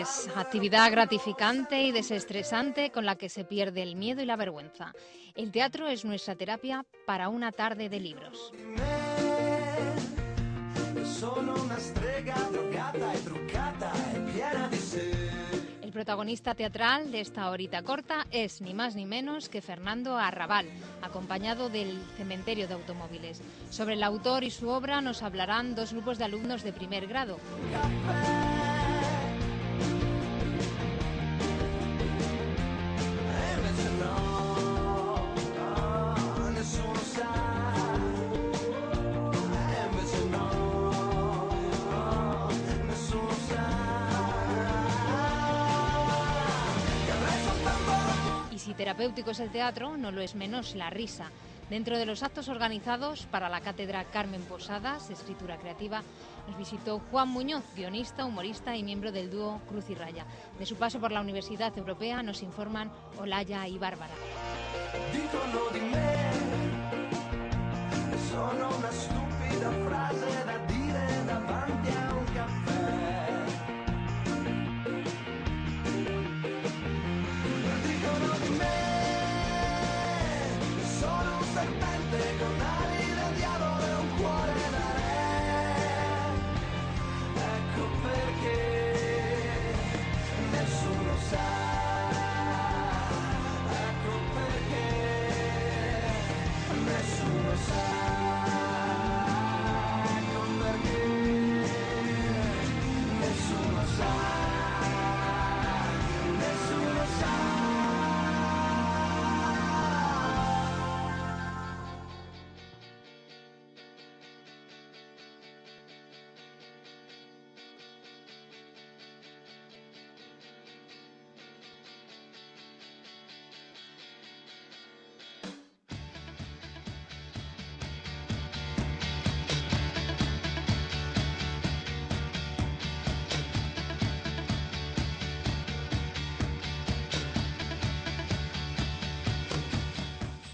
Tardes. Actividad gratificante y desestresante con la que se pierde el miedo y la vergüenza. El teatro es nuestra terapia para una tarde de libros. El protagonista teatral de esta horita corta es ni más ni menos que Fernando Arrabal, acompañado del cementerio de automóviles. Sobre el autor y su obra nos hablarán dos grupos de alumnos de primer grado. Si terapéutico es el teatro, no lo es menos la risa. Dentro de los actos organizados para la cátedra Carmen Posadas, escritura creativa, nos visitó Juan Muñoz, guionista, humorista y miembro del dúo Cruz y Raya. De su paso por la Universidad Europea nos informan Olaya y Bárbara.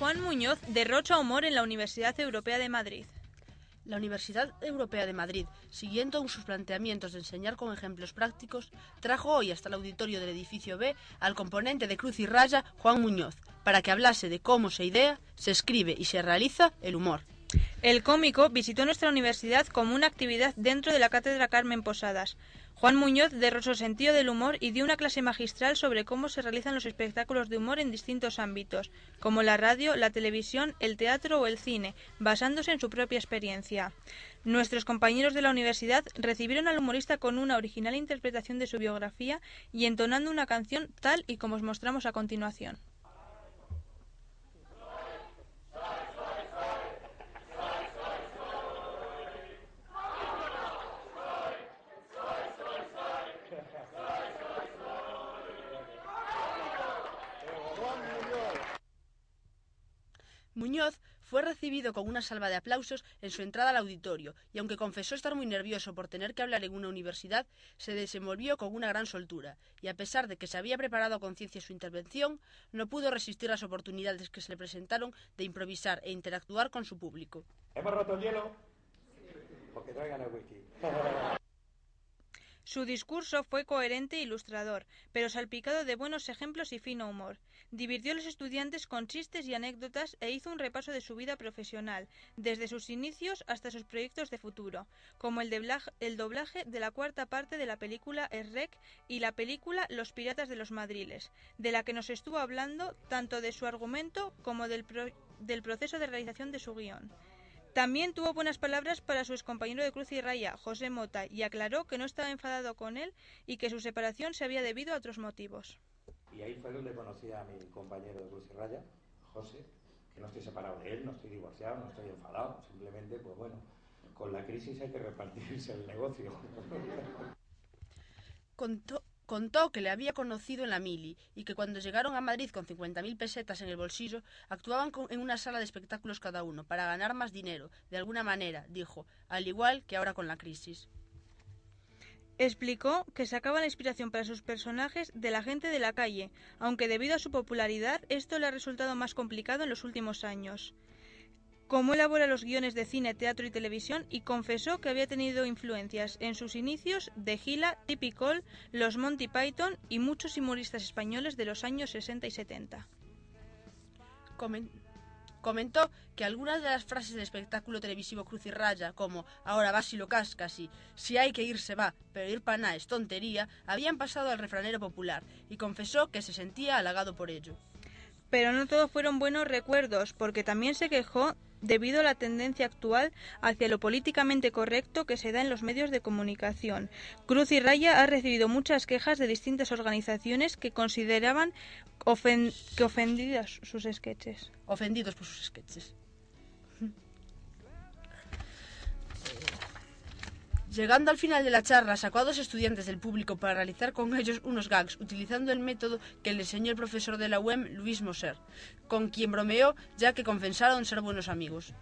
Juan Muñoz derrocha humor en la Universidad Europea de Madrid. La Universidad Europea de Madrid, siguiendo sus planteamientos de enseñar con ejemplos prácticos, trajo hoy hasta el auditorio del edificio B al componente de Cruz y Raya, Juan Muñoz, para que hablase de cómo se idea, se escribe y se realiza el humor. El cómico visitó nuestra universidad como una actividad dentro de la cátedra Carmen Posadas. Juan Muñoz derrochó sentido del humor y dio una clase magistral sobre cómo se realizan los espectáculos de humor en distintos ámbitos, como la radio, la televisión, el teatro o el cine, basándose en su propia experiencia. Nuestros compañeros de la universidad recibieron al humorista con una original interpretación de su biografía y entonando una canción tal y como os mostramos a continuación. Muñoz fue recibido con una salva de aplausos en su entrada al auditorio y aunque confesó estar muy nervioso por tener que hablar en una universidad, se desenvolvió con una gran soltura y a pesar de que se había preparado a conciencia su intervención, no pudo resistir las oportunidades que se le presentaron de improvisar e interactuar con su público. ¿Hemos roto el hielo? Porque traigan el whisky. Su discurso fue coherente e ilustrador, pero salpicado de buenos ejemplos y fino humor. Divirtió a los estudiantes con chistes y anécdotas e hizo un repaso de su vida profesional, desde sus inicios hasta sus proyectos de futuro, como el, el doblaje de la cuarta parte de la película Errec y la película Los Piratas de los Madriles, de la que nos estuvo hablando tanto de su argumento como del, del proceso de realización de su guion. También tuvo buenas palabras para su excompañero de Cruz y Raya, José Mota, y aclaró que no estaba enfadado con él y que su separación se había debido a otros motivos. Y ahí fue donde conocí a mi compañero de Cruz y Raya, José, que no estoy separado de él, no estoy divorciado, no estoy enfadado, simplemente, pues bueno, con la crisis hay que repartirse el negocio. Contó, contó que le había conocido en la mili y que cuando llegaron a Madrid con 50.000 pesetas en el bolsillo, actuaban en una sala de espectáculos cada uno para ganar más dinero, de alguna manera, dijo, al igual que ahora con la crisis. Explicó que sacaba la inspiración para sus personajes de la gente de la calle, aunque debido a su popularidad esto le ha resultado más complicado en los últimos años. Cómo elabora los guiones de cine, teatro y televisión y confesó que había tenido influencias en sus inicios de Gila, Tippy Cole, los Monty Python y muchos humoristas españoles de los años 60 y 70. Comen- comentó que algunas de las frases del espectáculo televisivo Cruz y Raya, como ahora vas y lo cascas y si hay que ir se va, pero ir para nada es tontería, habían pasado al refranero popular y confesó que se sentía halagado por ello. Pero no todos fueron buenos recuerdos, porque también se quejó debido a la tendencia actual hacia lo políticamente correcto que se da en los medios de comunicación. Cruz y Raya ha recibido muchas quejas de distintas organizaciones que consideraban que ofendidas sus sketches. ofendidos por sus sketches. Llegando al final de la charla, sacó a dos estudiantes del público para realizar con ellos unos gags, utilizando el método que le enseñó el profesor de la UEM, Luis Moser, con quien bromeó ya que confesaron ser buenos amigos.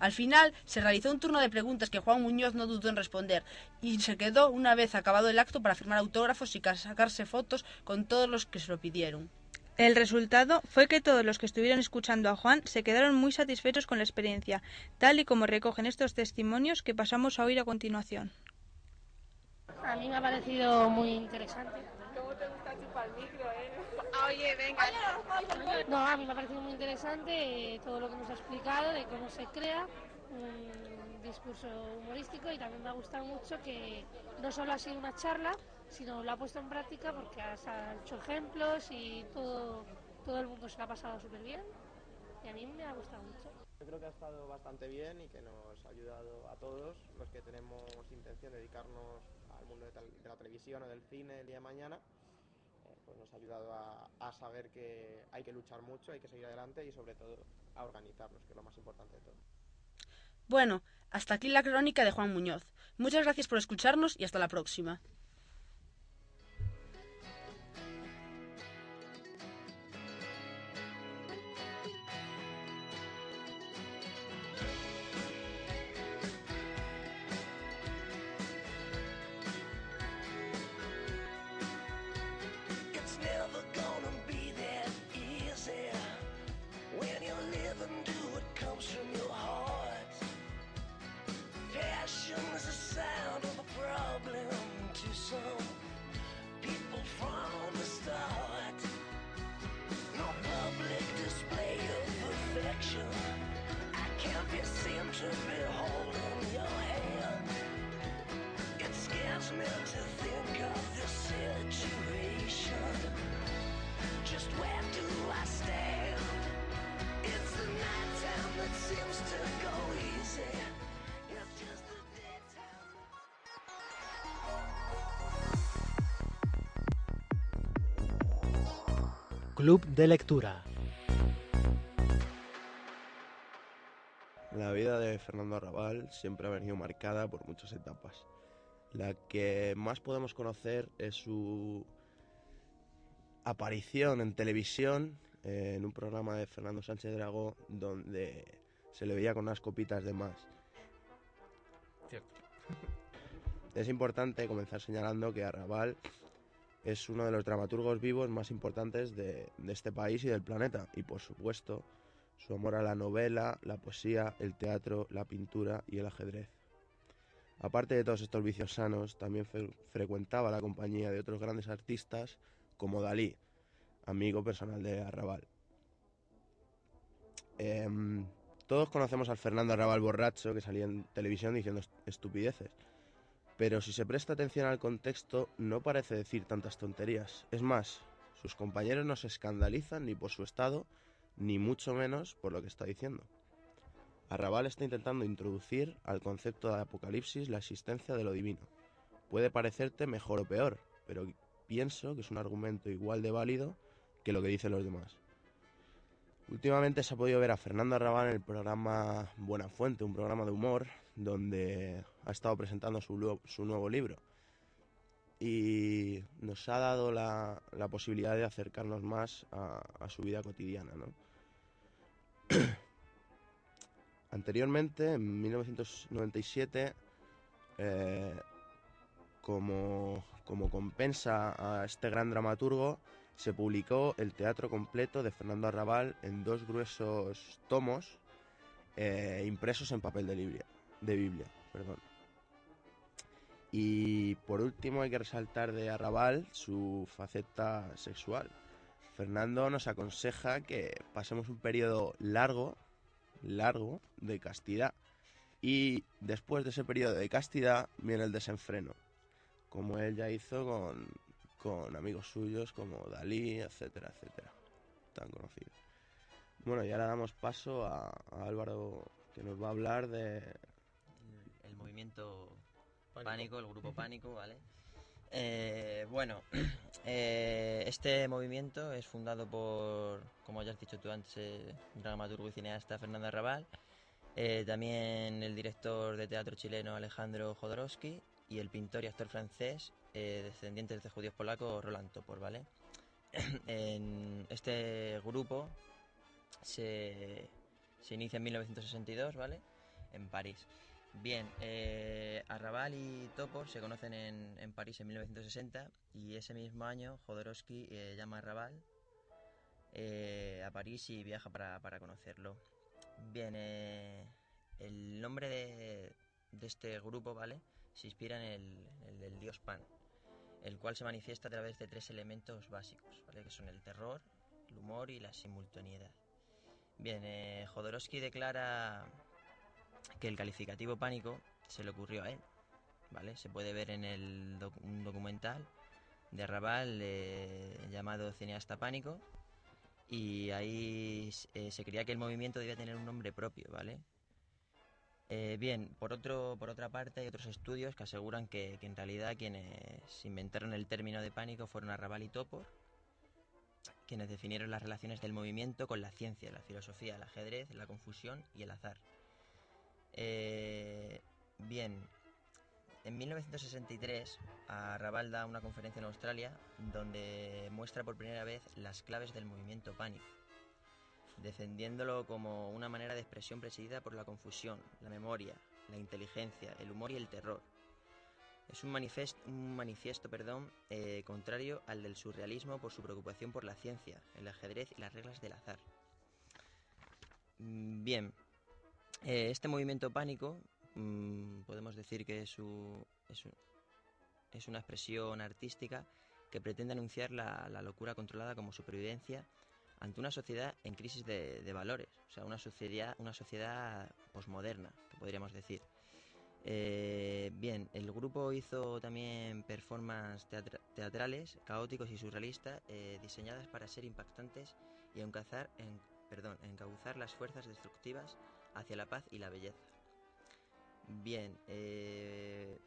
Al final se realizó un turno de preguntas que Juan Muñoz no dudó en responder y se quedó una vez acabado el acto para firmar autógrafos y ca- sacarse fotos con todos los que se lo pidieron. El resultado fue que todos los que estuvieron escuchando a Juan se quedaron muy satisfechos con la experiencia, tal y como recogen estos testimonios que pasamos a oír a continuación. A mí me ha parecido muy interesante. No, a mí me ha parecido muy interesante eh, todo lo que nos ha explicado de cómo se crea un discurso humorístico y también me ha gustado mucho que no solo ha sido una charla, sino lo ha puesto en práctica porque has ha hecho ejemplos y todo, todo el mundo se lo ha pasado súper bien y a mí me ha gustado mucho. Yo creo que ha estado bastante bien y que nos ha ayudado a todos los que tenemos intención de dedicarnos al mundo de, tal- de la televisión o del cine el día de mañana. eh, pues nos ha ayudado a, a saber que hay que luchar mucho, hay que seguir adelante y sobre todo a organizarnos, que es lo más importante de todo. Bueno, hasta aquí la crónica de Juan Muñoz. Muchas gracias por escucharnos y hasta la próxima. Club de lectura. La vida de Fernando Arrabal siempre ha venido marcada por muchas etapas. La que más podemos conocer es su aparición en televisión eh, en un programa de Fernando Sánchez Dragó donde se le veía con unas copitas de más. Cierto. Es importante comenzar señalando que Arrabal es uno de los dramaturgos vivos más importantes de, de este país y del planeta. Y por supuesto, su amor a la novela, la poesía, el teatro, la pintura y el ajedrez. Aparte de todos estos vicios sanos, también fre- frecuentaba la compañía de otros grandes artistas como Dalí, amigo personal de Arrabal. Em, todos conocemos al Fernando Arrabal borracho que salía en televisión diciendo est- estupideces. Pero si se presta atención al contexto, no parece decir tantas tonterías. Es más, sus compañeros no se escandalizan ni por su estado, ni mucho menos por lo que está diciendo. Arrabal está intentando introducir al concepto de apocalipsis la existencia de lo divino. Puede parecerte mejor o peor, pero pienso que es un argumento igual de válido que lo que dicen los demás. Últimamente se ha podido ver a Fernando Arrabal en el programa Buena Fuente, un programa de humor, donde ha estado presentando su, su nuevo libro. Y nos ha dado la, la posibilidad de acercarnos más a, su vida cotidiana, ¿no? Anteriormente, en 1997, eh, como, como compensa a este gran dramaturgo, se publicó el teatro completo de Fernando Arrabal en dos gruesos tomos eh, impresos en papel de Biblia. De Biblia perdón. Y por último hay que resaltar de Arrabal su faceta sexual. Fernando nos aconseja que pasemos un periodo largo, largo de castidad. Y después de ese periodo de castidad viene el desenfreno, como él ya hizo con, con amigos suyos como Dalí, etcétera, etcétera, tan conocido. Bueno, y ahora damos paso a, a Álvaro, que nos va a hablar de... movimiento pánico. el grupo pánico, ¿vale? Eh, bueno, eh, este movimiento es fundado por, como ya has dicho tú antes, el dramaturgo y cineasta Fernando Arrabal, eh, también el director de teatro chileno Alejandro Jodorowsky y el pintor y actor francés eh, descendiente de judíos polacos Roland Topor, ¿vale? en este grupo se, se inicia en 1962, ¿vale? En París. Bien, eh, Arrabal y Topor se conocen en, París en 1960 y ese mismo año Jodorowsky eh, llama a Arrabal eh, a París y viaja para, para conocerlo. Bien, el nombre de, de, este grupo, ¿vale? Se inspira en el, el, del dios Pan, el cual se manifiesta a través de tres elementos básicos, ¿vale? Que son el terror, el humor y la simultaneidad. Bien, Jodorowsky declara que el calificativo pánico se le ocurrió a él, ¿vale? Se puede ver en el doc un documental de Arrabal eh, llamado Cineasta Pánico y ahí eh, se creía que el movimiento debía tener un nombre propio, ¿vale? Eh, bien, por, otro, por otra parte hay otros estudios que aseguran que, que, en realidad quienes inventaron el término de pánico fueron Arrabal y Topor, quienes definieron las relaciones del movimiento con la ciencia, la filosofía, el ajedrez, la confusión y el azar. Eh, bien, en 1963 Arrabal da una conferencia en Australia donde muestra por primera vez las claves del movimiento pánico, defendiéndolo como una manera de expresión presidida por la confusión, la memoria, la inteligencia, el humor y el terror. Es un, manifest, un manifiesto perdón, eh, contrario al del surrealismo por su preocupación por la ciencia, el ajedrez y las reglas del azar. Bien, eh, este movimiento pánico mmm, podemos decir que es, es, es, una expresión artística que pretende anunciar la, la, locura controlada como supervivencia ante una sociedad en crisis de, de valores, o sea, una sociedad, una sociedad posmoderna, que podríamos decir. Eh, bien, el grupo hizo también performances teatra teatrales, caóticos y surrealistas, eh, diseñadas para ser impactantes y encauzar, en, perdón, encauzar las fuerzas destructivas hacia la paz y la belleza. Bien, eh,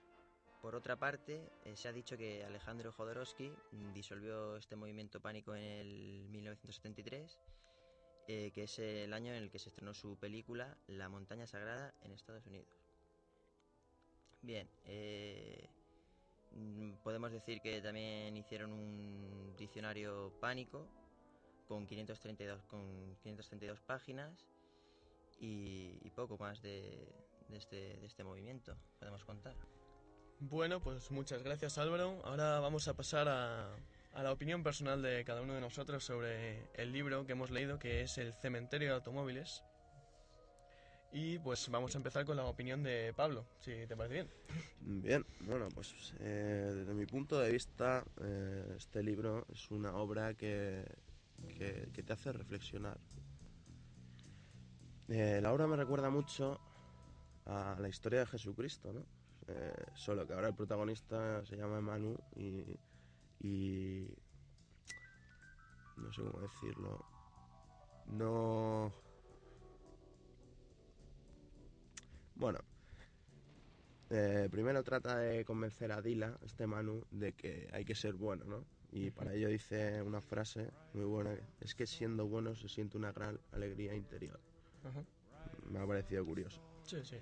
por otra parte, eh, se ha dicho que Alejandro Jodorowsky disolvió este movimiento pánico en el 1973, eh, que es el año en el que se estrenó su película La montaña sagrada en Estados Unidos. Bien, eh, podemos decir que también hicieron un diccionario pánico con 532, con 532 páginas y, y poco más de, de, este, de este movimiento, podemos contar. Bueno, pues muchas gracias Álvaro. Ahora vamos a pasar a, a, la opinión personal de cada uno de nosotros sobre el libro que hemos leído, que es El Cementerio de Automóviles. Y pues vamos a empezar con la opinión de Pablo, si te parece bien. Bien, bueno, pues eh, desde mi punto de vista, eh, este libro es una obra que, que, que te hace reflexionar. Eh, la obra me recuerda mucho a la historia de Jesucristo, ¿no? Eh, solo que ahora el protagonista se llama Manu y, y no sé cómo decirlo no bueno eh, primero trata de convencer a Dila este Manu de que hay que ser bueno no Y para ello dice una frase muy buena, es que siendo bueno se siente una gran alegría interior. Ajá. Me ha parecido curioso. Sí, sí.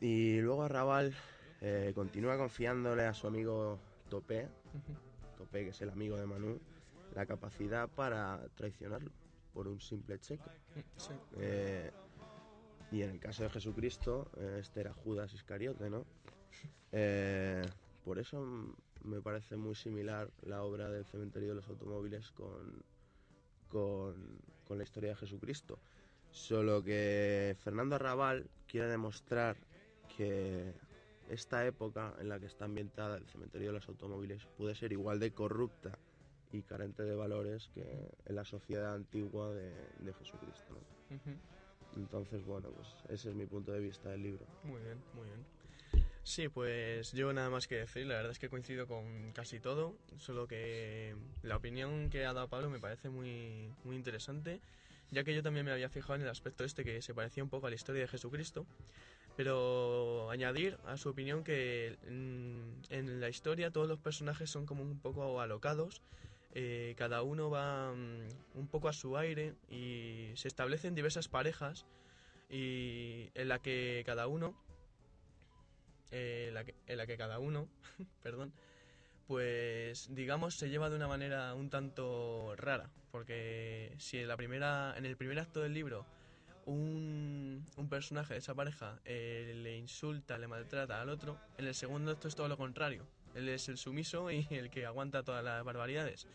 Y luego Arrabal eh, continúa confiándole a su amigo Topé, Ujú. Topé que es el amigo de Manu, la capacidad para traicionarlo por un simple cheque. Sí. Eh, y en el caso de Jesucristo, eh, este era Judas Iscariote, ¿no? Eh, por eso mm, me parece muy similar la obra del cementerio de los automóviles con, con, con la historia de Jesucristo. Solo que Fernando Arrabal quiere demostrar que esta época en la que está ambientada el cementerio de los automóviles puede ser igual de corrupta y carente de valores que en la sociedad antigua de, de Jesucristo. Entonces, bueno, pues ese es mi punto de vista del libro. Muy bien, muy bien. Sí, pues yo nada más que decir, la verdad es que coincido con casi todo, solo que la opinión que ha dado Pablo me parece muy, muy interesante, ya que yo también me había fijado en el aspecto este que se parecía un poco a la historia de Jesucristo, pero añadir a su opinión que mm, en la historia todos los personajes son como un poco alocados, eh, cada uno va mm, un poco a su aire y se establecen diversas parejas y en la que cada uno eh, en que, en la que cada uno, perdón, pues digamos se lleva de una manera un tanto rara, porque si en la primera, en el primer acto del libro un, un personaje de esa pareja eh, le insulta, le maltrata al otro, en el segundo acto es todo lo contrario. Él es el sumiso y el que aguanta todas las barbaridades.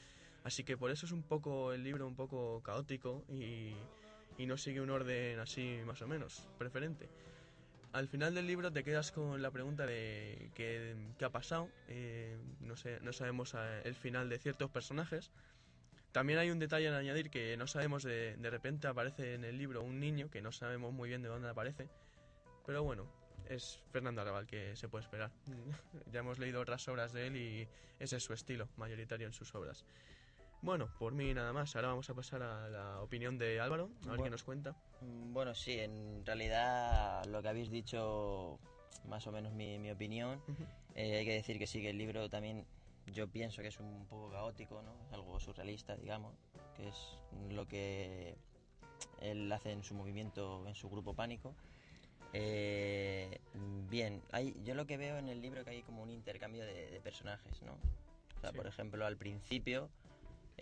Así que por eso es un poco el libro un poco caótico y, y no sigue un orden así más o menos preferente. Al final del libro te quedas con la pregunta de qué, qué ha pasado. eh, no, sabemos eh, el final de ciertos personajes. También hay un detalle en añadir que no sabemos, de, de repente aparece en el libro un niño que no sabemos muy bien de dónde aparece. Pero bueno, es Fernando Arrabal que se puede esperar. ya hemos leído otras obras de él y ese es su estilo mayoritario en sus obras. Bueno, por mí nada más. Ahora vamos a pasar a la opinión de Álvaro, a ver Bueno. qué nos cuenta. Mm, Bueno, sí, en realidad lo que habéis dicho, más o menos mi, mi opinión, eh, hay que decir que sí, que el libro también yo pienso que es un poco caótico, ¿no? Es algo surrealista, digamos, que es lo que él hace en su movimiento, en su grupo Pánico. Eh, bien, hay, yo lo que veo en el libro que hay como un intercambio de, de personajes, ¿no? O sea, Sí. por ejemplo, al principio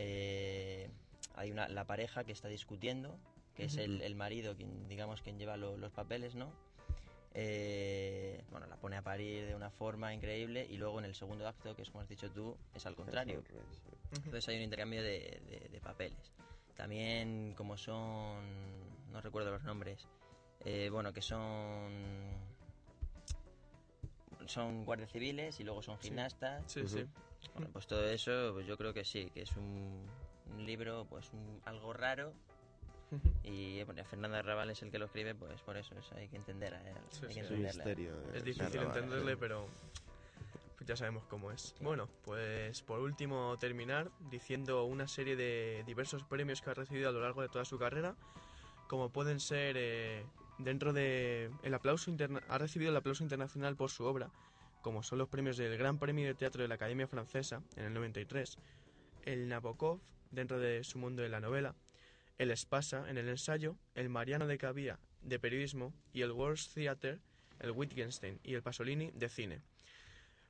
eh, hay una, la pareja que está discutiendo, que es el, el marido quien, digamos, quien lleva lo- los papeles, ¿no? Eh, bueno, la pone a parir de una forma increíble y luego en el segundo acto, que es como has dicho tú, es al contrario. Entonces hay un intercambio de, de- de papeles. También como son, no recuerdo los nombres, eh, bueno, que son son guardias civiles y luego son Sí. gimnastas. Sí, sí. Bueno, pues todo eso, pues yo creo que sí, que es un, un libro, pues un- algo raro. Y bueno, Fernando Arrabal es el que lo escribe, pues por eso, eso hay que entender. eh, Sí, hay sí. que Es un entenderle. misterio. eh, Es difícil entenderle, pero pues ya sabemos cómo es. Bueno, pues por último terminar diciendo una serie de diversos premios que ha recibido a lo largo de toda su carrera, como pueden ser eh, dentro de el aplauso interna- ha recibido el aplauso internacional por su obra, como son los premios del Gran Premio de Teatro de la Academia Francesa en el 93, el Nabokov dentro de su mundo de la novela, el Espasa en el ensayo, el Mariano de Cavía de periodismo y el World Theatre, el Wittgenstein y el Pasolini de cine.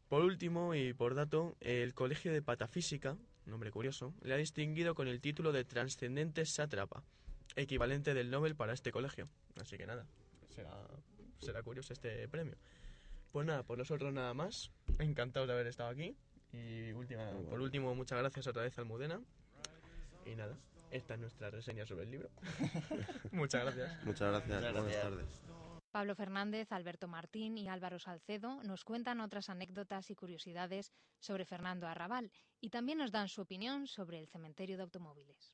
Por último y por dato, el Colegio de Patafísica, nombre curioso, le ha distinguido con el título de Trascendente Sátrapa, equivalente del Nobel para este colegio. Así que nada, será, será curioso este premio. Pues nada, por nosotros nada más. Encantados de haber estado aquí. Y última, por último, muchas gracias otra vez a Almudena. Y nada, esta es nuestra reseña sobre el libro. muchas gracias. Muchas gracias. Muchas Buenas gracias. tardes. Pablo Fernández, Alberto Martín y Álvaro Salcedo nos cuentan otras anécdotas y curiosidades sobre Fernando Arrabal y también nos dan su opinión sobre el cementerio de automóviles.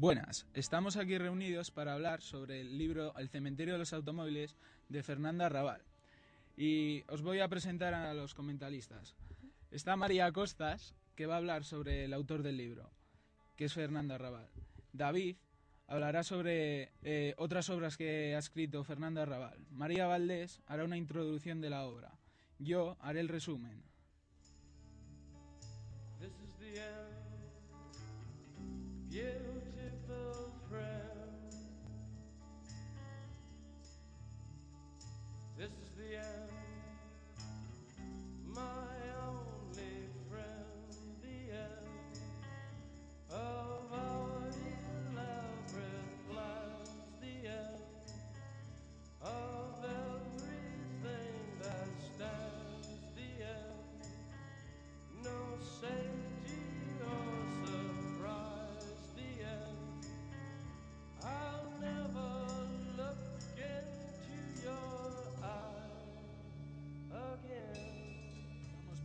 Buenas, estamos aquí reunidos para hablar sobre el libro El cementerio de los automóviles de Fernanda Arrabal. Y os voy a presentar a los comentaristas. Está María Costas, que va a hablar sobre el autor del libro, que es Fernando Arrabal. David, hablará sobre eh, otras obras que ha escrito Fernando Arrabal. María Valdés hará una introducción de la obra. Yo haré el resumen.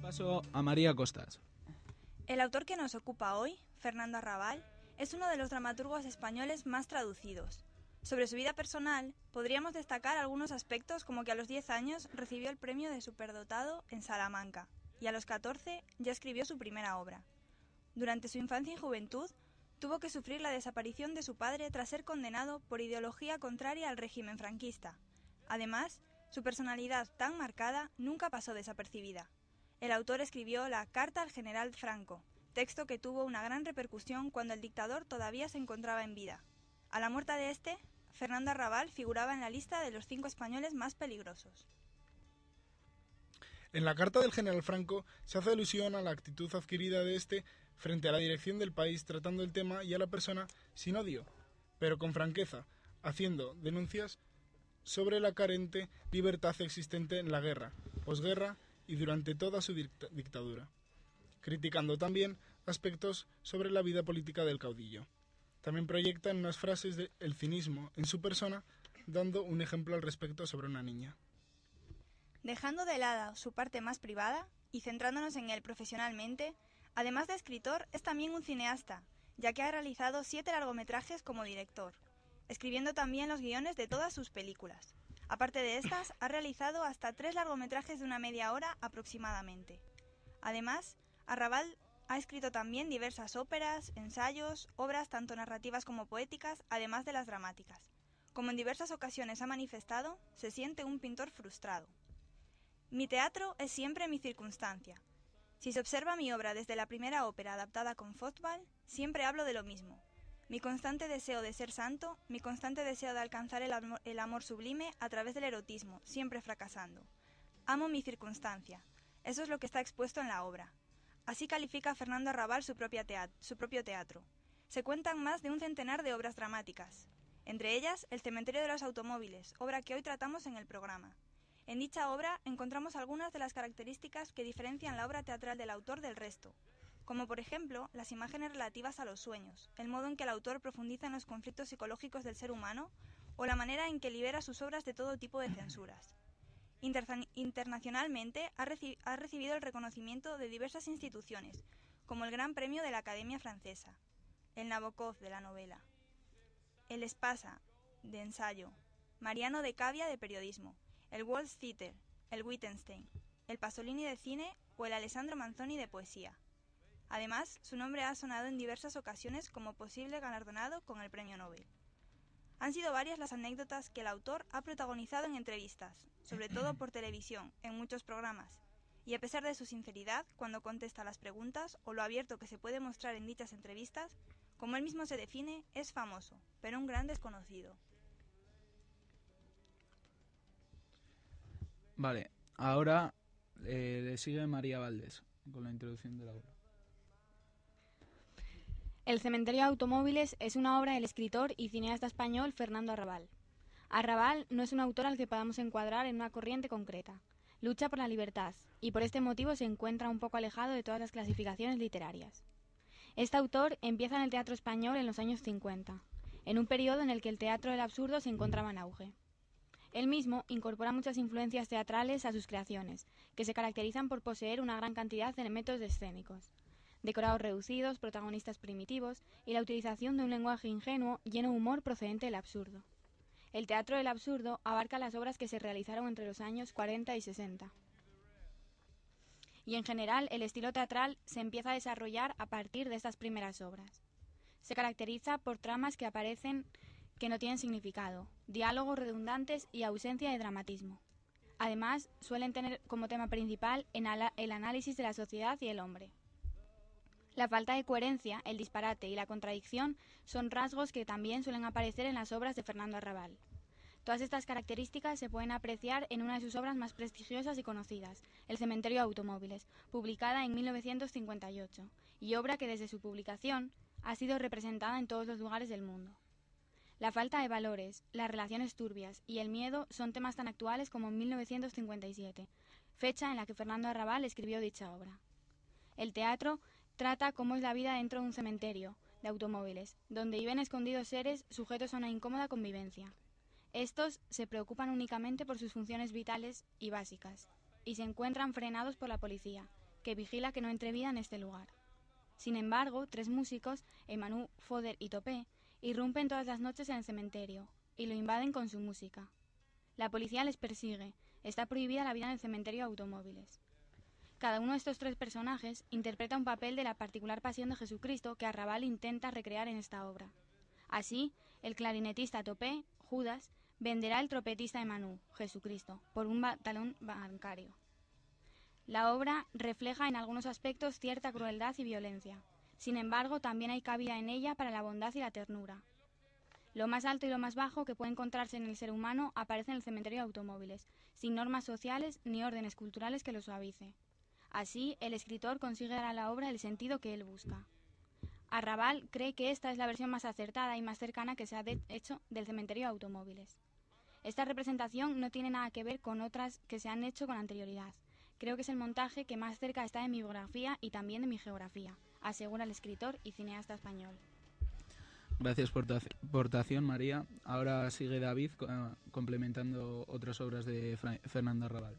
Paso a María Costas. El autor que nos ocupa hoy, Fernando Arrabal, es uno de los dramaturgos españoles más traducidos. Sobre su vida personal, podríamos destacar algunos aspectos como que a los 10 años recibió el premio de superdotado en Salamanca y a los 14 ya escribió su primera obra. Durante su infancia y juventud, tuvo que sufrir la desaparición de su padre tras ser condenado por ideología contraria al régimen franquista. Además, su personalidad tan marcada nunca pasó desapercibida. El autor escribió la Carta al general Franco, texto que tuvo una gran repercusión cuando el dictador todavía se encontraba en vida. A la muerte de este, Fernando Arrabal figuraba en la lista de los cinco españoles más peligrosos. En la carta del general Franco se hace alusión a la actitud adquirida de este frente a la dirección del país tratando el tema y a la persona sin odio, pero con franqueza, haciendo denuncias sobre la carente libertad existente en la guerra, posguerra y durante toda su dicta- dictadura, criticando también aspectos sobre la vida política del caudillo. También proyecta unas frases de el cinismo en su persona, dando un ejemplo al respecto sobre una niña. Dejando de lado su parte más privada y centrándonos en él profesionalmente, además de escritor, es también un cineasta, ya que ha realizado siete largometrajes como director, escribiendo también los guiones de todas sus películas. Aparte de estas, ha realizado hasta tres largometrajes de una media hora aproximadamente. Además, Arrabal ha escrito también diversas óperas, ensayos, obras tanto narrativas como poéticas, además de las dramáticas. Como en diversas ocasiones ha manifestado, se siente un pintor frustrado. Mi teatro es siempre mi circunstancia. Si se observa mi obra desde la primera ópera adaptada con Fostball, siempre hablo de lo mismo. Mi constante deseo de ser santo, mi constante deseo de alcanzar el, amor- sublime a través del erotismo, siempre fracasando. Amo mi circunstancia. Eso es lo que está expuesto en la obra. Así califica Fernando Arrabal su, propia teat- su propio teatro. Se cuentan más de un centenar de obras dramáticas, entre ellas El cementerio de los automóviles, obra que hoy tratamos en el programa. En dicha obra encontramos algunas de las características que diferencian la obra teatral del autor del resto, como por ejemplo las imágenes relativas a los sueños, el modo en que el autor profundiza en los conflictos psicológicos del ser humano o la manera en que libera sus obras de todo tipo de censuras. Internacionalmente ha, reci- ha recibido el reconocimiento de diversas instituciones, como el Gran Premio de la Academia Francesa, el Nabokov de la novela, el Espasa de ensayo, Mariano de Cavia de periodismo, el World Theatre, el Wittgenstein, el Pasolini de cine o el Alessandro Manzoni de poesía. Además, su nombre ha sonado en diversas ocasiones como posible galardonado con el Premio Nobel. Han sido varias las anécdotas que el autor ha protagonizado en entrevistas, sobre todo por televisión, en muchos programas, y a pesar de su sinceridad cuando contesta las preguntas o lo abierto que se puede mostrar en dichas entrevistas, como él mismo se define, es famoso, pero un gran desconocido. Vale, ahora eh, le sigue María Valdés con la introducción de la obra. El cementerio de automóviles es una obra del escritor y cineasta español Fernando Arrabal. Arrabal no es un autor al que podamos encuadrar en una corriente concreta. Lucha por la libertad y por este motivo se encuentra un poco alejado de todas las clasificaciones literarias. Este autor empieza en el teatro español en los años 50, en un periodo en el que el teatro del absurdo se encontraba en auge. Él mismo incorpora muchas influencias teatrales a sus creaciones, que se caracterizan por poseer una gran cantidad de elementos escénicos, decorados reducidos, protagonistas primitivos y la utilización de un lenguaje ingenuo lleno de humor procedente del absurdo. El teatro del absurdo abarca las obras que se realizaron entre los años 40 y 60. Y en general el estilo teatral se empieza a desarrollar a partir de estas primeras obras. Se caracteriza por tramas que aparecen que no tienen significado, diálogos redundantes y ausencia de dramatismo. Además, suelen tener como tema principal el análisis de la sociedad y el hombre. La falta de coherencia, el disparate y la contradicción son rasgos que también suelen aparecer en las obras de Fernando Arrabal. Todas estas características se pueden apreciar en una de sus obras más prestigiosas y conocidas, El cementerio de automóviles, publicada en 1958, y obra que desde su publicación ha sido representada en todos los lugares del mundo. La falta de valores, las relaciones turbias y el miedo son temas tan actuales como en 1957, fecha en la que Fernando Arrabal escribió dicha obra. El teatro trata cómo es la vida dentro de un cementerio de automóviles, donde viven escondidos seres sujetos a una incómoda convivencia. Estos se preocupan únicamente por sus funciones vitales y básicas, y se encuentran frenados por la policía, que vigila que no entre vida en este lugar. Sin embargo, tres músicos, Emmanuel, Foder y Topé, irrumpen todas las noches en el cementerio y lo invaden con su música. La policía les persigue. Está prohibida la vida en el cementerio de automóviles. Cada uno de estos tres personajes interpreta un papel de la particular pasión de Jesucristo que Arrabal intenta recrear en esta obra. Así, el clarinetista Topé, Judas, venderá al trompetista Emmanuel, Jesucristo, por un talón bancario. La obra refleja en algunos aspectos cierta crueldad y violencia. Sin embargo, también hay cabida en ella para la bondad y la ternura. Lo más alto y lo más bajo que puede encontrarse en el ser humano aparece en el cementerio de automóviles, sin normas sociales ni órdenes culturales que lo suavice. Así, el escritor consigue dar a la obra el sentido que él busca. Arrabal cree que esta es la versión más acertada y más cercana que se ha hecho del cementerio de automóviles. Esta representación no tiene nada que ver con otras que se han hecho con anterioridad. Creo que es el montaje que más cerca está de mi biografía y también de mi geografía, asegura el escritor y cineasta español. Gracias por tu aportación, María. Ahora sigue David eh, complementando otras obras de Fernando Arrabal.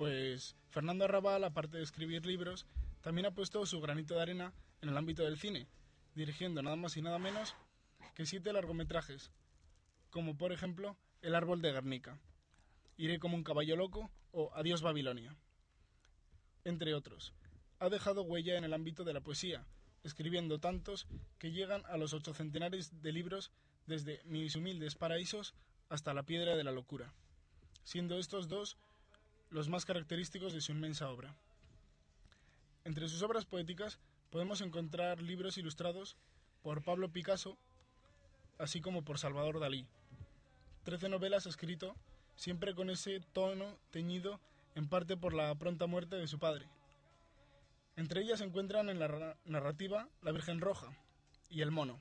Pues Fernando Arrabal, aparte de escribir libros, también ha puesto su granito de arena en el ámbito del cine, dirigiendo nada más y nada menos que siete largometrajes, como por ejemplo El árbol de Guernica, Iré como un caballo loco o Adiós Babilonia, entre otros. Ha dejado huella en el ámbito de la poesía, escribiendo tantos que llegan a los ocho centenares de libros desde Mis humildes paraísos hasta La piedra de la locura, siendo estos dos los más característicos de su inmensa obra. Entre sus obras poéticas podemos encontrar libros ilustrados por Pablo Picasso, así como por Salvador Dalí. Trece novelas escrito siempre con ese tono teñido en parte por la pronta muerte de su padre. Entre ellas se encuentran en la ra- narrativa La Virgen Roja y El Mono.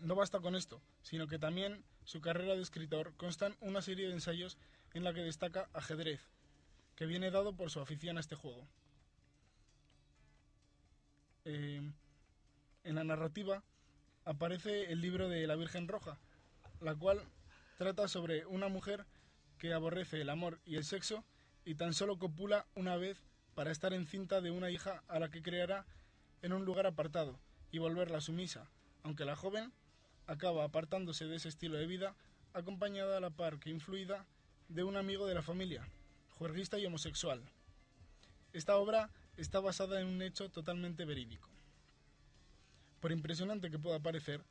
No basta con esto, sino que también su carrera de escritor constan una serie de ensayos en la que destaca ajedrez, que viene dado por su afición a este juego. Eh, en la narrativa aparece el libro de La Virgen Roja, la cual trata sobre una mujer que aborrece el amor y el sexo y tan solo copula una vez para estar encinta de una hija a la que creará en un lugar apartado y volverla sumisa, aunque la joven acaba apartándose de ese estilo de vida acompañada a la par que influida de un amigo de la familia, juerguista y homosexual. Esta obra está basada en un hecho totalmente verídico. Por impresionante que pueda parecer,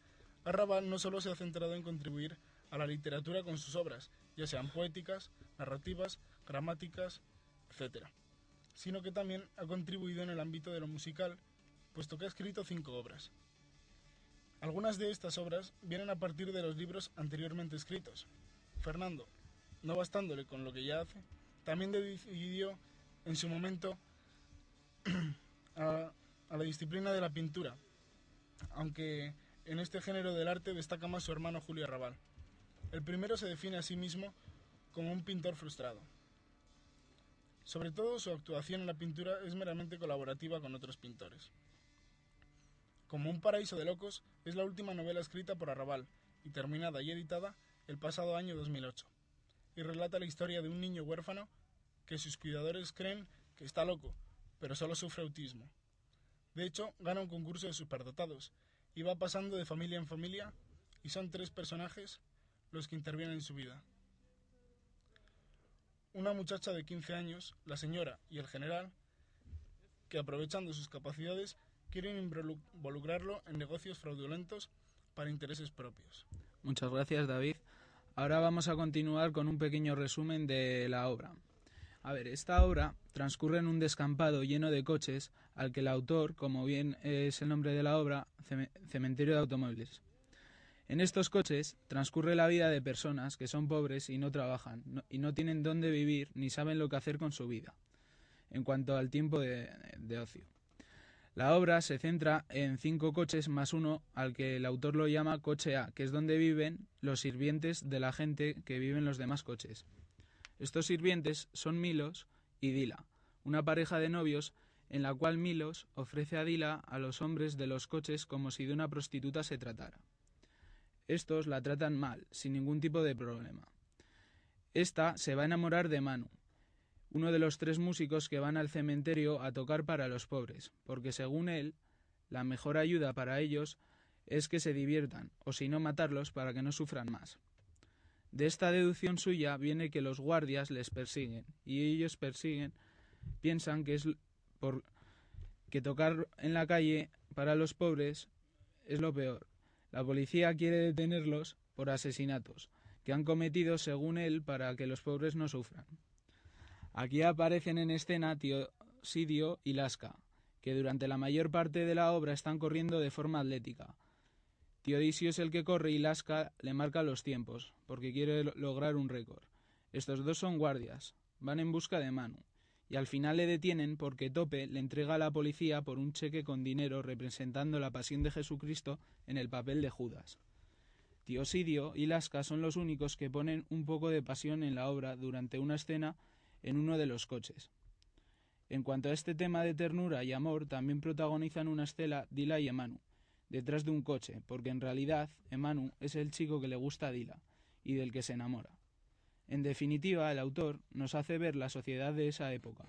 Arrabal no solo se ha centrado en contribuir a la literatura con sus obras, ya sean poéticas, narrativas, gramáticas, etc., sino que también ha contribuido en el ámbito de lo musical, puesto que ha escrito cinco obras. Algunas de estas obras vienen a partir de los libros anteriormente escritos. Fernando, no bastándole con lo que ya hace, también decidió en su momento a, la disciplina de la pintura, aunque en este género del arte destaca más su hermano Julio Arrabal. El primero se define a sí mismo como un pintor frustrado. Sobre todo su actuación en la pintura es meramente colaborativa con otros pintores. Como un paraíso de locos es la última novela escrita por Arrabal y terminada y editada el pasado año 2008 y relata la historia de un niño huérfano que sus cuidadores creen que está loco, pero solo sufre autismo. De hecho, gana un concurso de superdotados y va pasando de familia en familia y son tres personajes los que intervienen en su vida. Una muchacha de 15 años, la señora y el general, que aprovechando sus capacidades quieren involu- involucrarlo en negocios fraudulentos para intereses propios. Muchas gracias, David. Ahora vamos a continuar con un pequeño resumen de la obra. A ver, esta obra transcurre en un descampado lleno de coches al que el autor, como bien es el nombre de la obra, ceme- Cementerio de Automóviles. En estos coches transcurre la vida de personas que son pobres y no trabajan, y no tienen dónde vivir ni saben lo que hacer con su vida, en cuanto al tiempo de ocio. La obra se centra en cinco coches más uno al que el autor lo llama coche A, que es donde viven los sirvientes de la gente que vive en los demás coches. Estos sirvientes son Milos y Dila, una pareja de novios en la cual Milos ofrece a Dila a los hombres de los coches como si de una prostituta se tratara. Estos la tratan mal, sin ningún tipo de problema. Esta se va a enamorar de Manu, uno de los tres músicos que van al cementerio a tocar para los pobres, porque según él, la mejor ayuda para ellos es que se diviertan, o si no matarlos para que no sufran más. De esta deducción suya viene que los guardias les persiguen, y ellos persiguen, piensan que es por que tocar en la calle para los pobres es lo peor. La policía quiere detenerlos por asesinatos que han cometido según él para que los pobres no sufran. Aquí aparecen en escena Sidio y Lasca, que durante la mayor parte de la obra están corriendo de forma atlética. Teodisio es el que corre y Lasca le marca los tiempos, porque quiere lo- lograr un récord. Estos dos son guardias, van en busca de Manu, y al final le detienen porque Tope le entrega a la policía por un cheque con dinero representando la pasión de Jesucristo en el papel de Judas. Teosidio y Lasca son los únicos que ponen un poco de pasión en la obra durante una escena en uno de los coches. En cuanto a este tema de ternura y amor, también protagonizan una escena Dila y Emanu, detrás de un coche, porque en realidad Emanu es el chico que le gusta a Dila y del que se enamora. En definitiva, el autor nos hace ver la sociedad de esa época,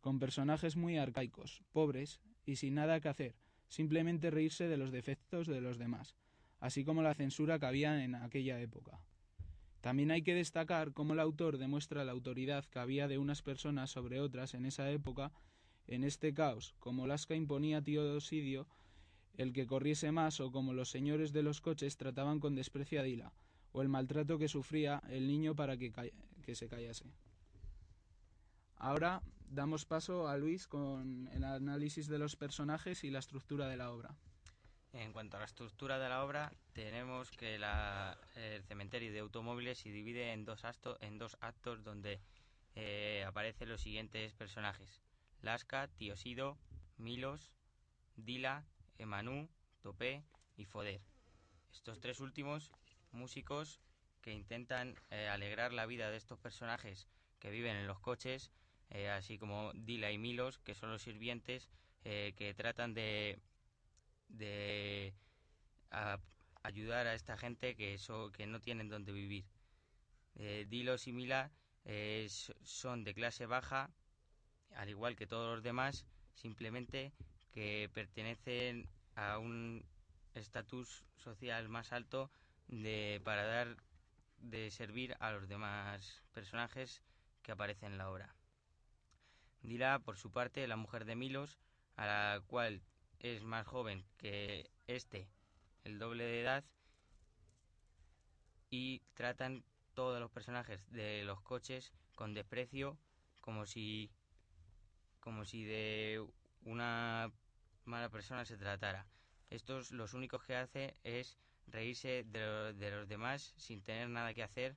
con personajes muy arcaicos, pobres y sin nada que hacer, simplemente reírse de los defectos de los demás, así como la censura que había en aquella época. También hay que destacar cómo el autor demuestra la autoridad que había de unas personas sobre otras en esa época, en este caos, como Lasca imponía a Teodosidio el que corriese más o como los señores de los coches trataban con desprecio a Dila, o el maltrato que sufría el niño para que, que se callase. Ahora damos paso a Luis con el análisis de los personajes y la estructura de la obra. En cuanto a la estructura de la obra, tenemos que la- el cementerio de automóviles se divide en dos, acto- en dos actos donde eh, aparecen los siguientes personajes. Lasca, Tiosido, Milos, Dila, Emanú, Topé y Foder. Estos tres últimos músicos que intentan eh, alegrar la vida de estos personajes que viven en los coches, eh, así como Dila y Milos, que son los sirvientes que tratan de de ayudar a esta gente que, que no tienen donde vivir. Eh, Dilos y Mila eh, son de clase baja, al igual que todos los demás, simplemente que pertenecen a un estatus social más alto de, para dar de servir a los demás personajes que aparecen en la obra. Dila, por su parte, la mujer de Milos, a la cual es más joven que este, el doble de edad, y tratan todos los personajes de los coches con desprecio, como si, como si de una mala persona se tratara. Estos los únicos que hace es reírse de, de los demás sin tener nada que hacer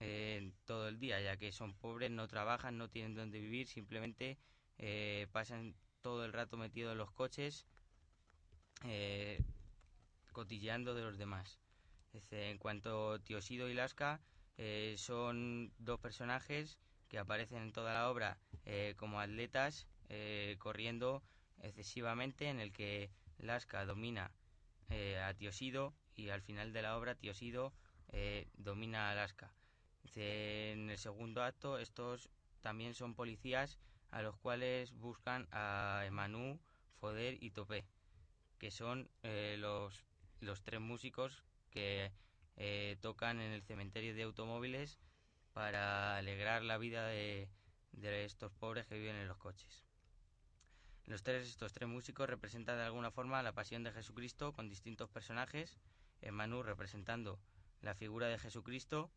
eh, todo el día, ya que son pobres, no trabajan, no tienen donde vivir, simplemente eh, pasan todo el rato metidos en los coches, eh, cotilleando de los demás. Este, en cuanto Tiosido y Lasca, eh, son dos personajes que aparecen en toda la obra eh, como atletas, eh, corriendo excesivamente, en el que Lasca domina eh, a Tiosido y al final de la obra Tiosido eh, domina a Lasca. En el segundo acto, estos también son policías a los cuales buscan a Emanu, Foder y Topé, que son eh, los, los tres músicos que eh, tocan en el cementerio de automóviles para alegrar la vida de, de estos pobres que viven en los coches. Los tres, estos tres músicos representan de alguna forma la pasión de Jesucristo con distintos personajes. Manu representando la figura de Jesucristo,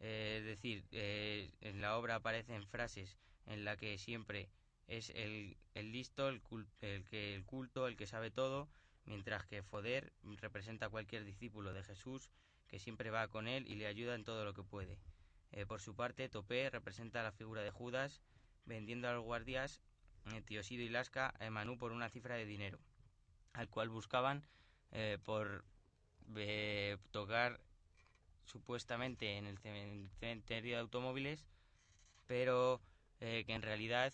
eh, es decir, eh, en la obra aparecen frases en la que siempre es el, el listo, el, cul- el que el culto, el que sabe todo, mientras que Foder representa a cualquier discípulo de Jesús que siempre va con él y le ayuda en todo lo que puede. Eh, por su parte, Topé representa la figura de Judas, vendiendo a los guardias eh, Tiosido y Lasca a Emanú por una cifra de dinero, al cual buscaban eh, por eh, tocar supuestamente en el cemen- cementerio de automóviles, pero eh, que en realidad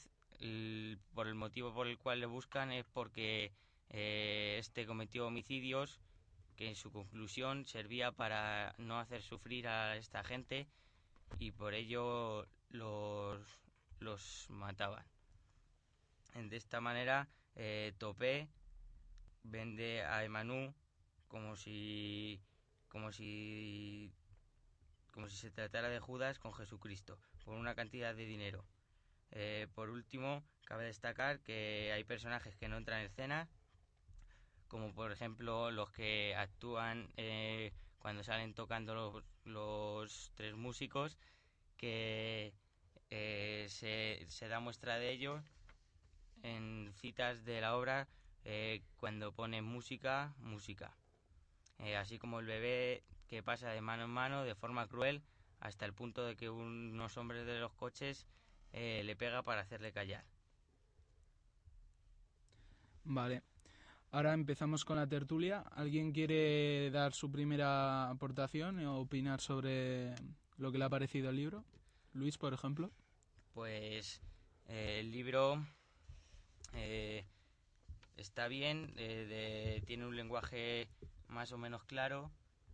por el motivo por el cual le buscan es porque eh, este cometió homicidios que en su conclusión servía para no hacer sufrir a esta gente y por ello los, los mataban. De esta manera, eh, Topé vende a Emanú como si como si como si se tratara de Judas con Jesucristo por una cantidad de dinero. Eh, por último, cabe destacar que hay personajes que no entran en escena, como por ejemplo los que actúan eh, cuando salen tocando los, tres músicos, que eh, se, se da muestra de ello en citas de la obra cuando pone música, música. Así como el bebé que pasa de mano en mano de forma cruel hasta el punto de que unos hombres de los coches eh, le pega para hacerle callar. Vale. Ahora empezamos con la tertulia. ¿Alguien quiere dar su primera aportación o opinar sobre lo que le ha parecido el libro? Luis, por ejemplo. Pues eh, el libro eh, está bien, eh, de- tiene un lenguaje más o menos claro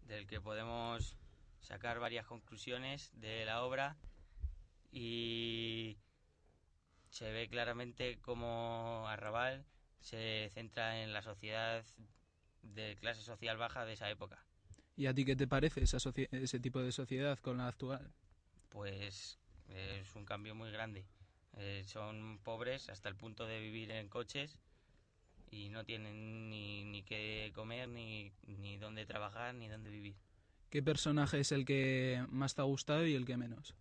del que podemos sacar varias conclusiones de la obra y se ve claramente cómo Arrabal se centra en la sociedad de clase social baja de esa época. ¿Y a ti qué te parece esa ese tipo de sociedad con la actual? pues eh, es un cambio muy grande. Eh, son pobres hasta el punto de vivir en coches y no tienen ni, ni qué comer, ni, ni dónde trabajar, ni dónde vivir. ¿Qué personaje es el que más te ha gustado y el que menos?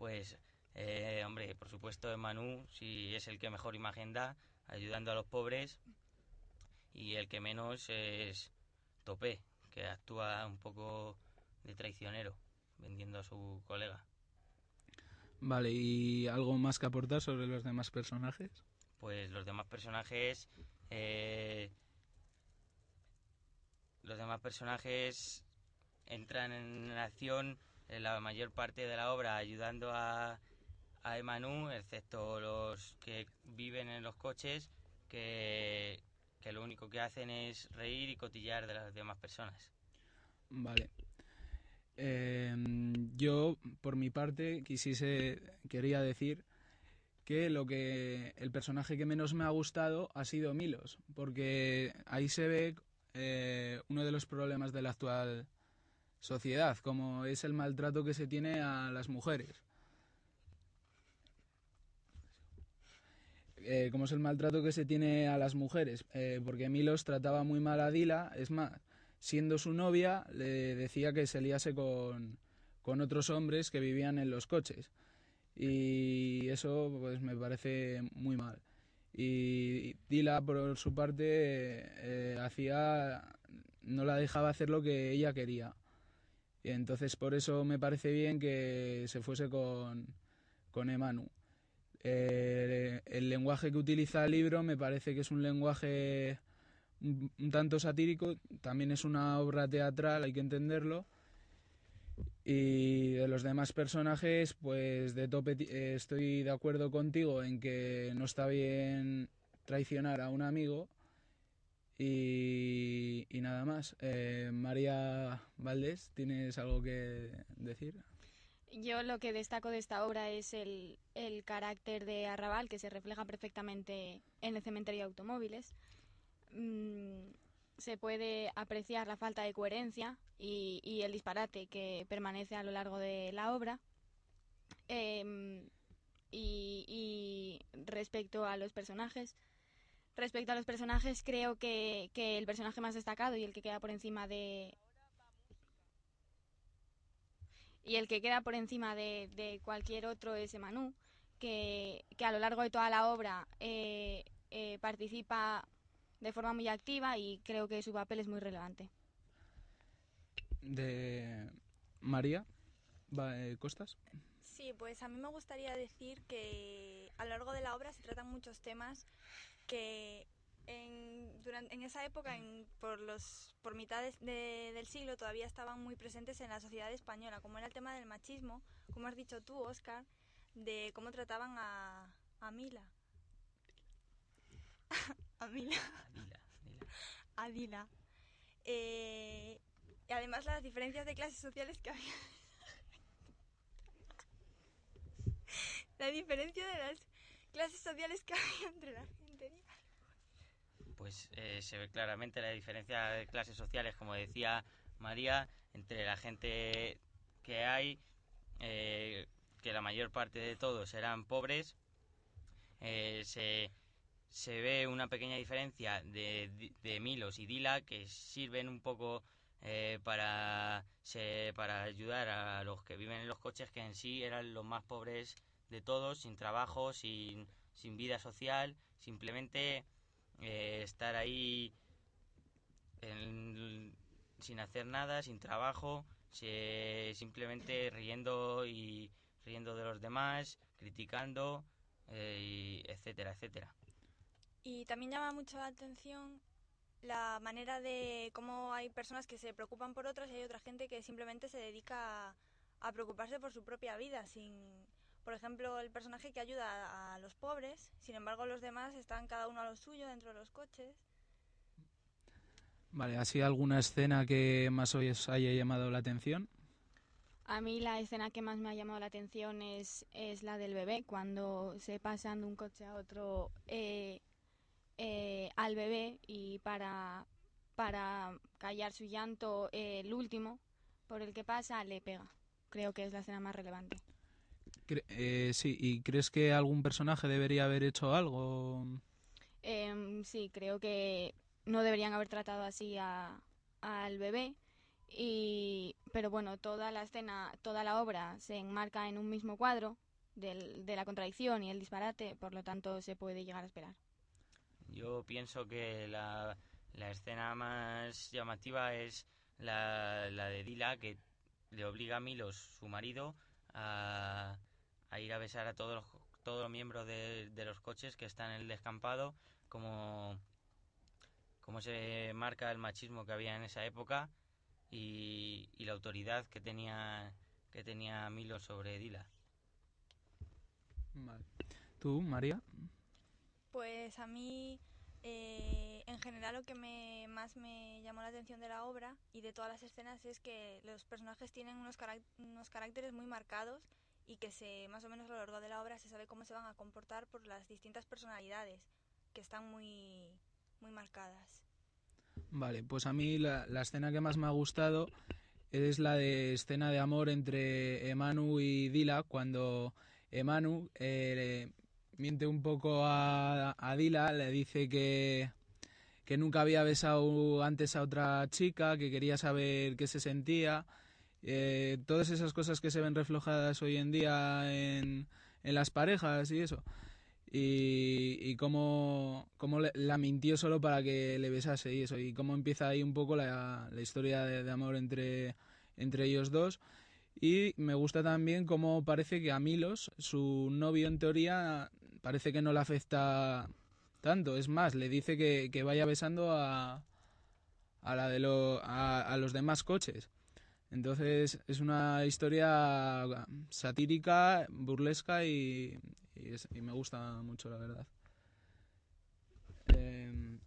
Pues, eh, hombre, por supuesto, Manu sí es el que mejor imagen da, ayudando a los pobres, y el que menos es Topé, que actúa un poco de traicionero, vendiendo a su colega. Vale, ¿y algo más que aportar sobre los demás personajes? pues los demás personajes eh, los demás personajes entran en acción la mayor parte de la obra ayudando a, a Emanu, excepto los que viven en los coches que, que lo único que hacen es reír y cotillar de las demás personas. Vale. Eh, yo, por mi parte, quisiese, quería decir que lo que el personaje que menos me ha gustado ha sido Milos, porque ahí se ve eh, uno de los problemas de la actual sociedad, como es el maltrato que se tiene a las mujeres. Eh, como es el maltrato que se tiene a las mujeres, eh, porque Milos trataba muy mal a Dila, es más, siendo su novia, le decía que se liase con, con otros hombres que vivían en los coches. Y eso pues me parece muy mal. Y Dila, por su parte, eh, hacía no la dejaba hacer lo que ella quería. Y entonces por eso me parece bien que se fuese con, con Emanu. Eh, el lenguaje que utiliza el libro me parece que es un lenguaje un, tanto satírico, también es una obra teatral, hay que entenderlo. Y de los demás personajes, pues de tope eh, estoy de acuerdo contigo en que no está bien traicionar a un amigo. Y, nada más. Eh, María Valdés, ¿tienes algo que decir? Yo lo que destaco de esta obra es el, el carácter de Arrabal, que se refleja perfectamente en el cementerio de automóviles. Mm, se puede apreciar la falta de coherencia y, el disparate que permanece a lo largo de la obra. Em, y respecto a los personajes, respecto a los personajes creo que, que el personaje más destacado y el que queda por encima de y el que queda por encima de, de cualquier otro es Manu, que, que a lo largo de toda la obra eh, eh, participa de forma muy activa y creo que su papel es muy relevante. De María Va- eh, Costas. Sí, pues a mí me gustaría decir que a lo largo de la obra se tratan muchos temas que en, durante, en esa época, en- por, los, por mitades de- del siglo, todavía estaban muy presentes en la sociedad española, como era el tema del machismo, como has dicho tú, Oscar, de cómo trataban a, a Mila. a Mila. A Dila. Eh, y además las diferencias de clases sociales que había. la diferencia de las clases sociales que había entre la. Pues eh, se ve claramente la diferencia de clases sociales, como decía María, entre la gente que hay, eh, que la mayor parte de todos eran pobres. Eh, se, se ve una pequeña diferencia de, de Milos y Dila que sirven un poco eh, para, se- para ayudar a los que viven en los coches, que en sí eran los más pobres de todos, sin trabajo, sin, sin vida social, simplemente eh, estar ahí sin hacer nada, sin trabajo, se- simplemente riendo y riendo de los demás, criticando, eh, etcétera, etcétera. Y también llama mucho la atención la manera de cómo hay personas que se preocupan por otras y hay otra gente que simplemente se dedica a, a preocuparse por su propia vida, sin, por ejemplo, el personaje que ayuda a, los pobres, sin embargo los demás están cada uno a lo suyo dentro de los coches. Vale, ¿así alguna escena que más os haya llamado la atención? A mí la escena que más me ha llamado la atención es, es la del bebé, cuando se pasan de un coche a otro eh, eh, al bebé y para, para callar su llanto eh, el último por el que pasa le pega. Creo que es la escena más relevante. Cre- eh, sí, ¿y crees que algún personaje debería haber hecho algo? Em, sí, creo que no deberían haber tratado así a, al bebé. Y, pero bueno, toda la escena, toda la obra se enmarca en un mismo cuadro del- de la contradicción y el disparate, por lo tanto se puede llegar a esperar. Yo pienso que la, la escena más llamativa es la, la de Dila, que le obliga a Milos, su marido, a, a ir a besar a todos los, todos los miembros de, de los coches que están en el descampado, como, como se marca el machismo que había en esa época y, y la autoridad que tenía, que tenía Milos sobre Dila. Vale. ¿Tú, María? Pues a mí, eh, en general, lo que me, más me llamó la atención de la obra y de todas las escenas es que los personajes tienen unos, carac- unos caracteres muy marcados y que se, más o menos a lo largo de la obra se sabe cómo se van a comportar por las distintas personalidades que están muy, muy marcadas. Vale, pues a mí la, la escena que más me ha gustado es la de escena de amor entre Emanu y Dila, cuando Emanu eh, miente un poco a, a Dila, le dice que, que nunca había besado antes a otra chica, que quería saber qué se sentía. Eh, todas esas cosas que se ven reflejadas hoy en día en, en las parejas y eso. Y, y cómo, cómo le- la mintió solo para que le besase y eso. Y cómo empieza ahí un poco la, la historia de, amor entre, entre ellos dos. Y me gusta también cómo parece que a Milos, su novio en teoría, parece que no le afecta tanto. Es más, le dice que, que vaya besando a, a, la de lo, a, a los demás coches. Entonces es una historia satírica, burlesca y, y es- y me gusta mucho, la verdad. Em,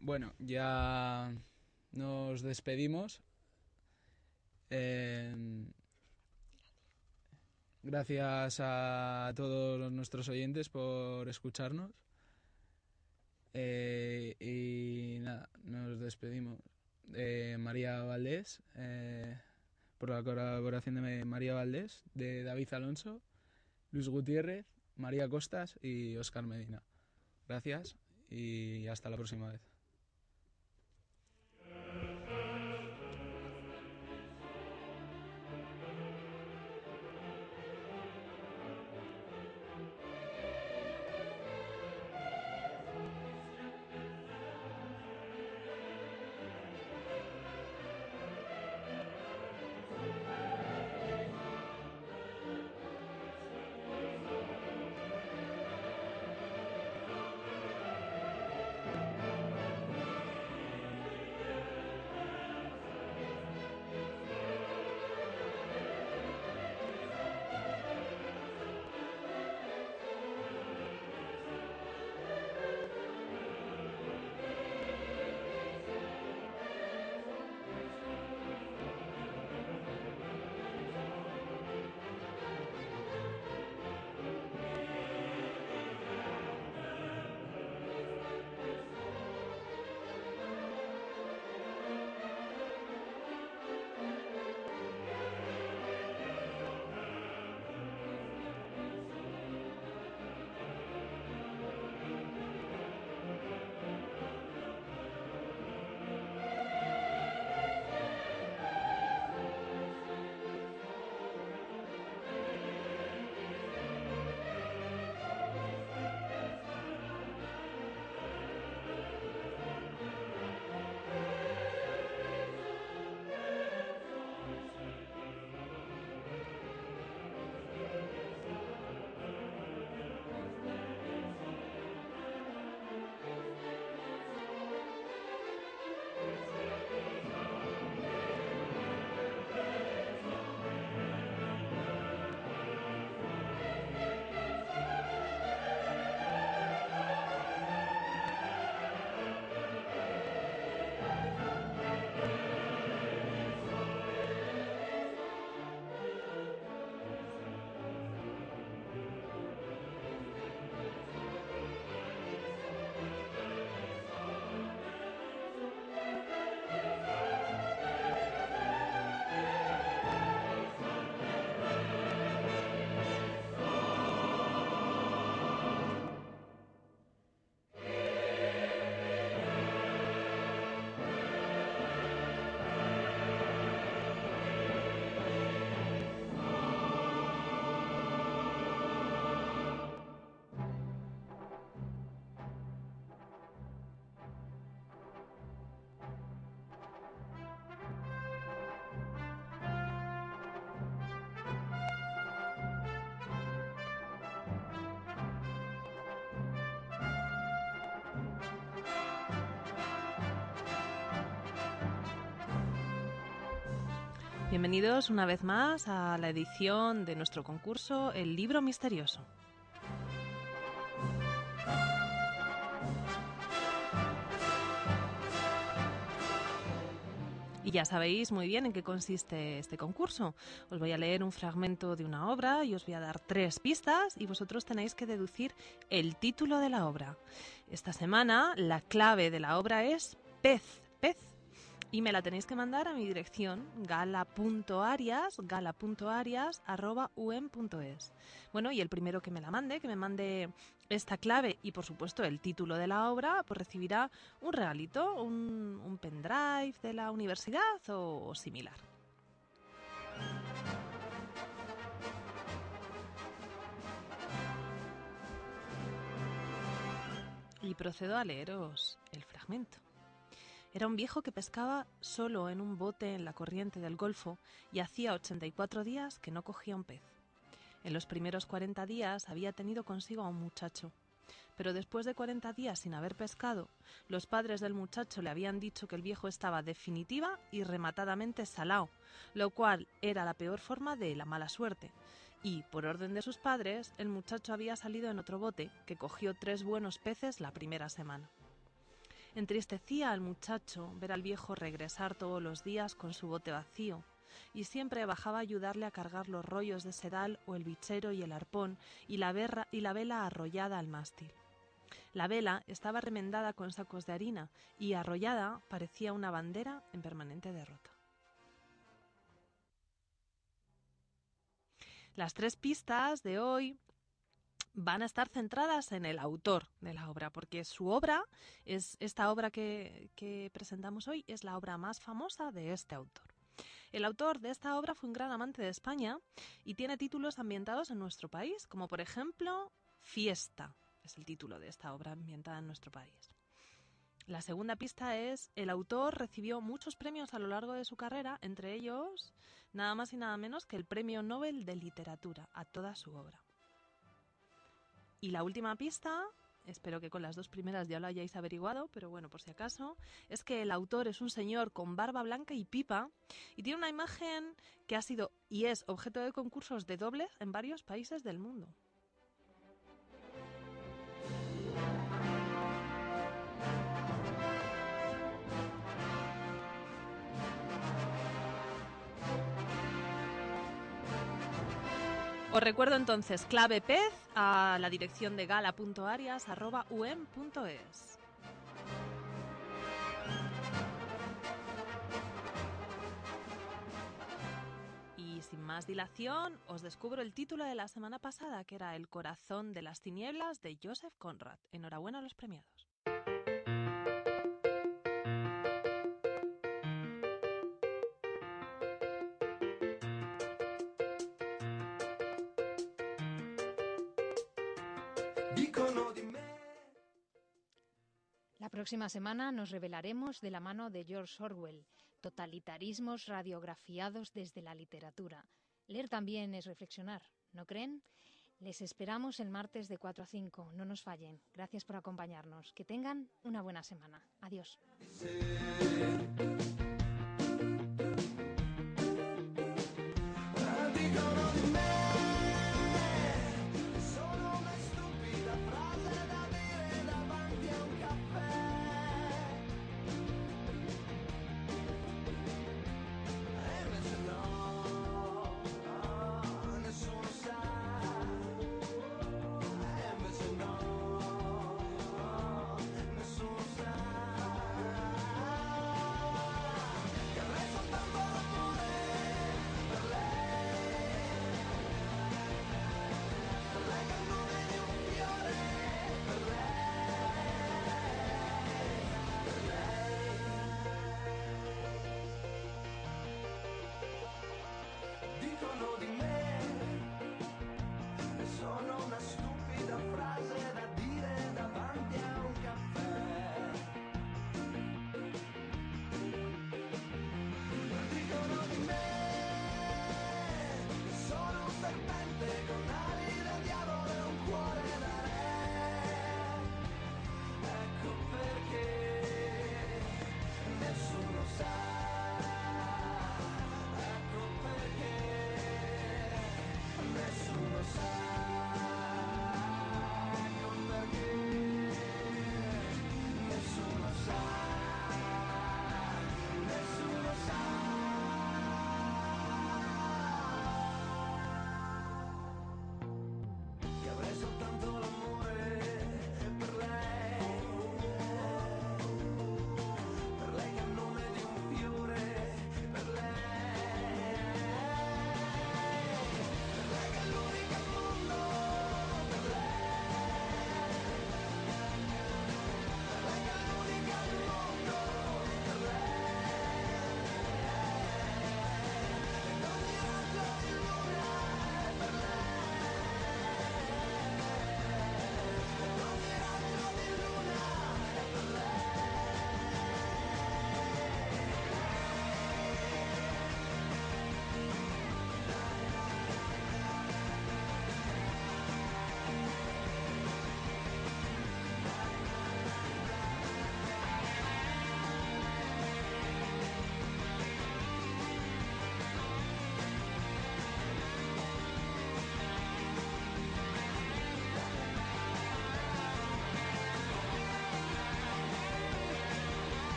bueno, ya nos despedimos. Em, gracias a todos nuestros oyentes por escucharnos. Eh, y nada, nos despedimos de María Valdés, eh, por la colaboración de María Valdés, de David Alonso Luis Gutiérrez, María Costas y Óscar Medina. Gracias y hasta la próxima vez. Bienvenidos una vez más a la edición de nuestro concurso El libro misterioso. Y ya sabéis muy bien en qué consiste este concurso. Os voy a leer un fragmento de una obra y os voy a dar tres pistas y vosotros tenéis que deducir el título de la obra. Esta semana la clave de la obra es pez, pez. Y me la tenéis que mandar a mi dirección gala.arias, gala.arias. Bueno, y el primero que me la mande, que me mande esta clave y por supuesto el título de la obra, pues recibirá un regalito, un, pendrive de la universidad o similar. Y procedo a leeros el fragmento. Era un viejo que pescaba solo en un bote en la corriente del Golfo y hacía 84 días que no cogía un pez. En los primeros 40 días había tenido consigo a un muchacho, pero después de 40 días sin haber pescado, los padres del muchacho le habían dicho que el viejo estaba definitiva y rematadamente salao, lo cual era la peor forma de la mala suerte. Y, por orden de sus padres, el muchacho había salido en otro bote, que cogió tres buenos peces la primera semana. Entristecía al muchacho ver al viejo regresar todos los días con su bote vacío, y siempre bajaba a ayudarle a cargar los rollos de sedal o el bichero y el arpón y la, y la vela arrollada al mástil. La vela estaba remendada con sacos de harina y arrollada parecía una bandera en permanente derrota. Las tres pistas de hoy van a estar centradas en el autor de la obra, porque su obra es esta obra que, que presentamos hoy es la obra más famosa de este autor. El autor de esta obra fue un gran amante de España y tiene títulos ambientados en nuestro país, como por ejemplo Fiesta, es el título de esta obra ambientada en nuestro país. La segunda pista es, el autor recibió muchos premios a lo largo de su carrera, entre ellos nada más y nada menos que el Premio Nobel de Literatura a toda su obra. Y la última pista, espero que con las dos primeras ya lo hayáis averiguado, pero bueno, por si acaso, es que el autor es un señor con barba blanca y pipa y tiene una imagen que ha sido y es objeto de concursos de dobles en varios países del mundo. Os recuerdo entonces clave pez a la dirección de gala.arias.um.es. Y sin más dilación, os descubro el título de la semana pasada, que era El corazón de las tinieblas de Joseph Conrad. Enhorabuena a los premiados. Próxima semana nos revelaremos de la mano de George Orwell, totalitarismos radiografiados desde la literatura. Leer también es reflexionar, ¿no creen? Les esperamos el martes de 4 a 5. No nos fallen. Gracias por acompañarnos. Que tengan una buena semana. Adiós.